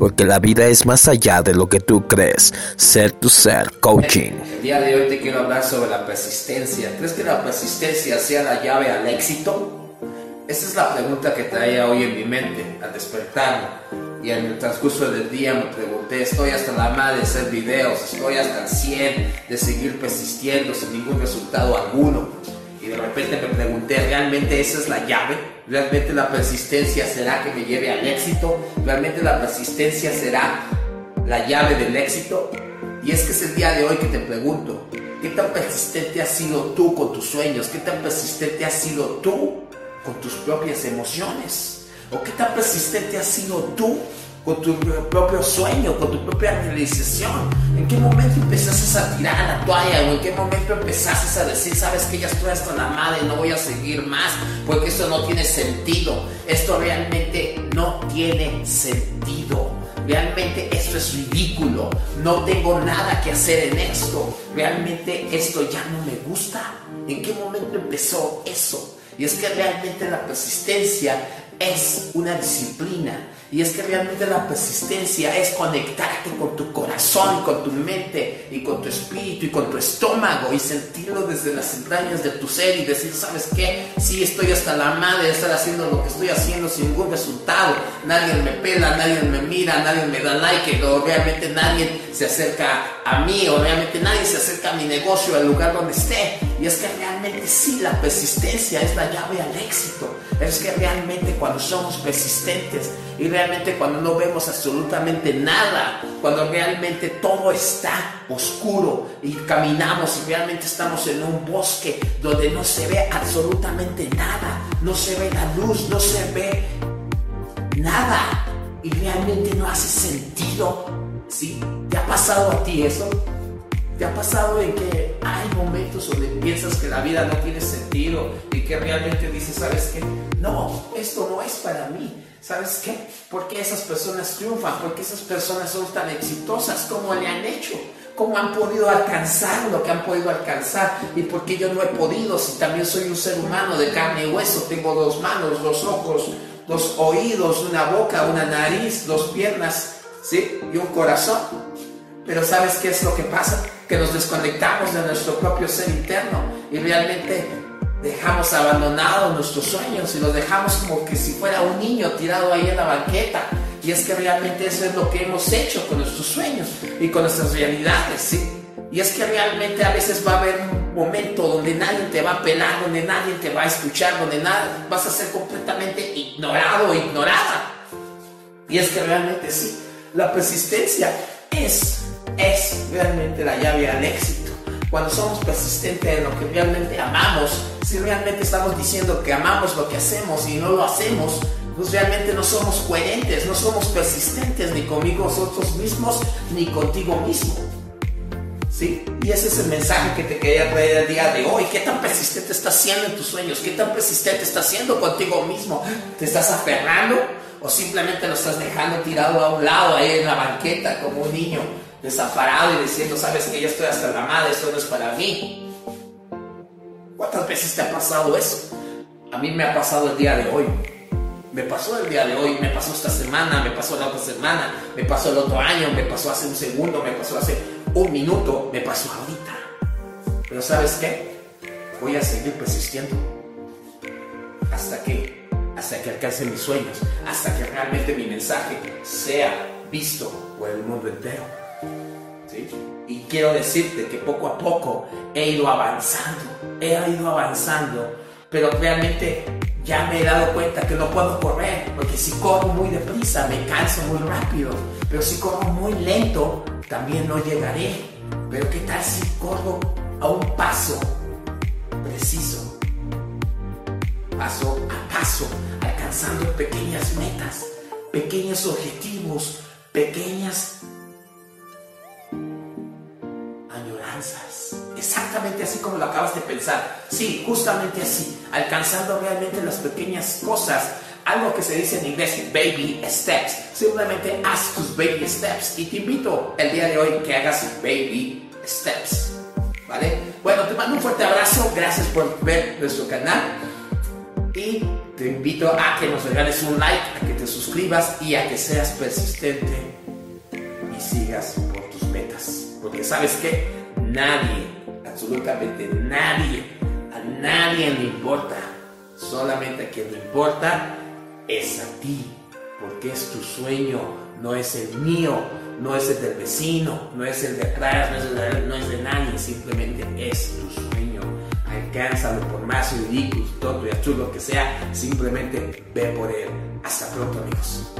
porque la vida es más allá de lo que tú crees. Ser tu ser, coaching. El día de hoy te quiero hablar sobre la persistencia. ¿Crees que la persistencia sea la llave al éxito? Esa es la pregunta que traía hoy en mi mente al despertar. Y en el transcurso del día me pregunté, estoy hasta la madre de hacer videos, estoy hasta el 100 de seguir persistiendo sin ningún resultado alguno. De repente me pregunté, ¿realmente esa es la llave? ¿Realmente la persistencia será que me lleve al éxito? ¿Realmente la persistencia será la llave del éxito? Y es que es el día de hoy que te pregunto, ¿qué tan persistente has sido tú con tus sueños? ¿Qué tan persistente has sido tú con tus propias emociones? ¿O qué tan persistente has sido tú con tu propio sueño, con tu propia realización? ¿En qué momento empezaste a tirar la toalla o en qué momento empezaste a decir, sabes que ya estoy hasta la madre, no voy a seguir más porque esto no tiene sentido? Esto realmente no tiene sentido. Realmente esto es ridículo. No tengo nada que hacer en esto. Realmente esto ya no me gusta. ¿En qué momento empezó eso? Y es que realmente la persistencia es una disciplina. Y es que realmente la persistencia es conectarte con tu corazón y con tu mente y con tu espíritu y con tu estómago y sentirlo desde las entrañas de tu ser y decir, ¿sabes qué? Sí, estoy hasta la madre de estar haciendo lo que estoy haciendo sin ningún resultado. Nadie me pela, nadie me mira, nadie me da like, o realmente nadie se acerca a mí, o realmente nadie se acerca a mi negocio, al lugar donde esté. Y es que realmente sí, la persistencia es la llave al éxito. Es que realmente cuando somos persistentes y realmente cuando no vemos absolutamente nada, cuando realmente todo está oscuro y caminamos y realmente estamos en un bosque donde no se ve absolutamente nada, no se ve la luz, no se ve nada y realmente no hace sentido. ¿Sí? ¿Te ha pasado a ti eso? ¿Te ha pasado en que momentos donde piensas que la vida no tiene sentido y que realmente dices, ¿sabes qué? No, esto no es para mí. ¿Sabes qué? ¿Por qué esas personas triunfan? ¿Por qué esas personas son tan exitosas? ¿Cómo le han hecho? ¿Cómo han podido alcanzar lo que han podido alcanzar? ¿Y por qué yo no he podido? Si también soy un ser humano de carne y hueso, tengo dos manos, dos ojos, dos oídos, una boca, una nariz, dos piernas, ¿sí? Y un corazón. Pero ¿sabes qué es lo que pasa? Que nos desconectamos de nuestro propio ser interno y realmente dejamos abandonados nuestros sueños y los dejamos como que si fuera un niño tirado ahí en la banqueta. Y es que realmente eso es lo que hemos hecho con nuestros sueños y con nuestras realidades, ¿sí? Y es que realmente a veces va a haber un momento donde nadie te va a pelar, donde nadie te va a escuchar, donde nada, vas a ser completamente ignorado o ignorada. Y es que realmente sí, la persistencia es es realmente la llave al éxito. Cuando somos persistentes en lo que realmente amamos, si realmente estamos diciendo que amamos lo que hacemos y no lo hacemos, pues realmente no somos coherentes, no somos persistentes ni conmigo nosotros mismos ni contigo mismo. ¿Sí? Y ese es el mensaje que te quería traer el día de hoy. ¿Qué tan persistente estás siendo en tus sueños? ¿Qué tan persistente estás siendo contigo mismo? ¿Te estás aferrando o simplemente lo estás dejando tirado a un lado ahí en la banqueta como un niño? desamparado y diciendo, sabes que ya estoy hasta la madre, esto no es para mí. ¿Cuántas veces te ha pasado eso? A mí me ha pasado el día de hoy. Me pasó el día de hoy, me pasó esta semana, me pasó la otra semana, me pasó el otro año, me pasó hace un segundo, me pasó hace un minuto, me pasó ahorita. Pero ¿sabes qué? Voy a seguir persistiendo hasta que hasta que alcance mis sueños, hasta que realmente mi mensaje sea visto por el mundo entero. Y quiero decirte que poco a poco he ido avanzando, he ido avanzando, pero realmente ya me he dado cuenta que no puedo correr, porque si corro muy deprisa me canso muy rápido, pero si corro muy lento también no llegaré. Pero ¿qué tal si corro a un paso preciso? Paso a paso, alcanzando pequeñas metas, pequeños objetivos, pequeñas Exactamente así como lo acabas de pensar. Sí, justamente así. Alcanzando realmente las pequeñas cosas. Algo que se dice en inglés, baby steps. Simplemente haz tus baby steps. Y te invito el día de hoy que hagas baby steps. ¿Vale? Bueno, te mando un fuerte abrazo. Gracias por ver nuestro canal. Y te invito a que nos regales un like, a que te suscribas y a que seas persistente sigas por tus metas. Porque sabes que nadie, absolutamente nadie, a nadie le importa. Solamente a quien le importa es a ti. Porque es tu sueño, no es el mío, no es el del vecino, no es el de atrás, no es, es de nadie, simplemente es. Alcánzalo por más ridículo, tonto y absurdo que sea, simplemente ve por él. Hasta pronto amigos.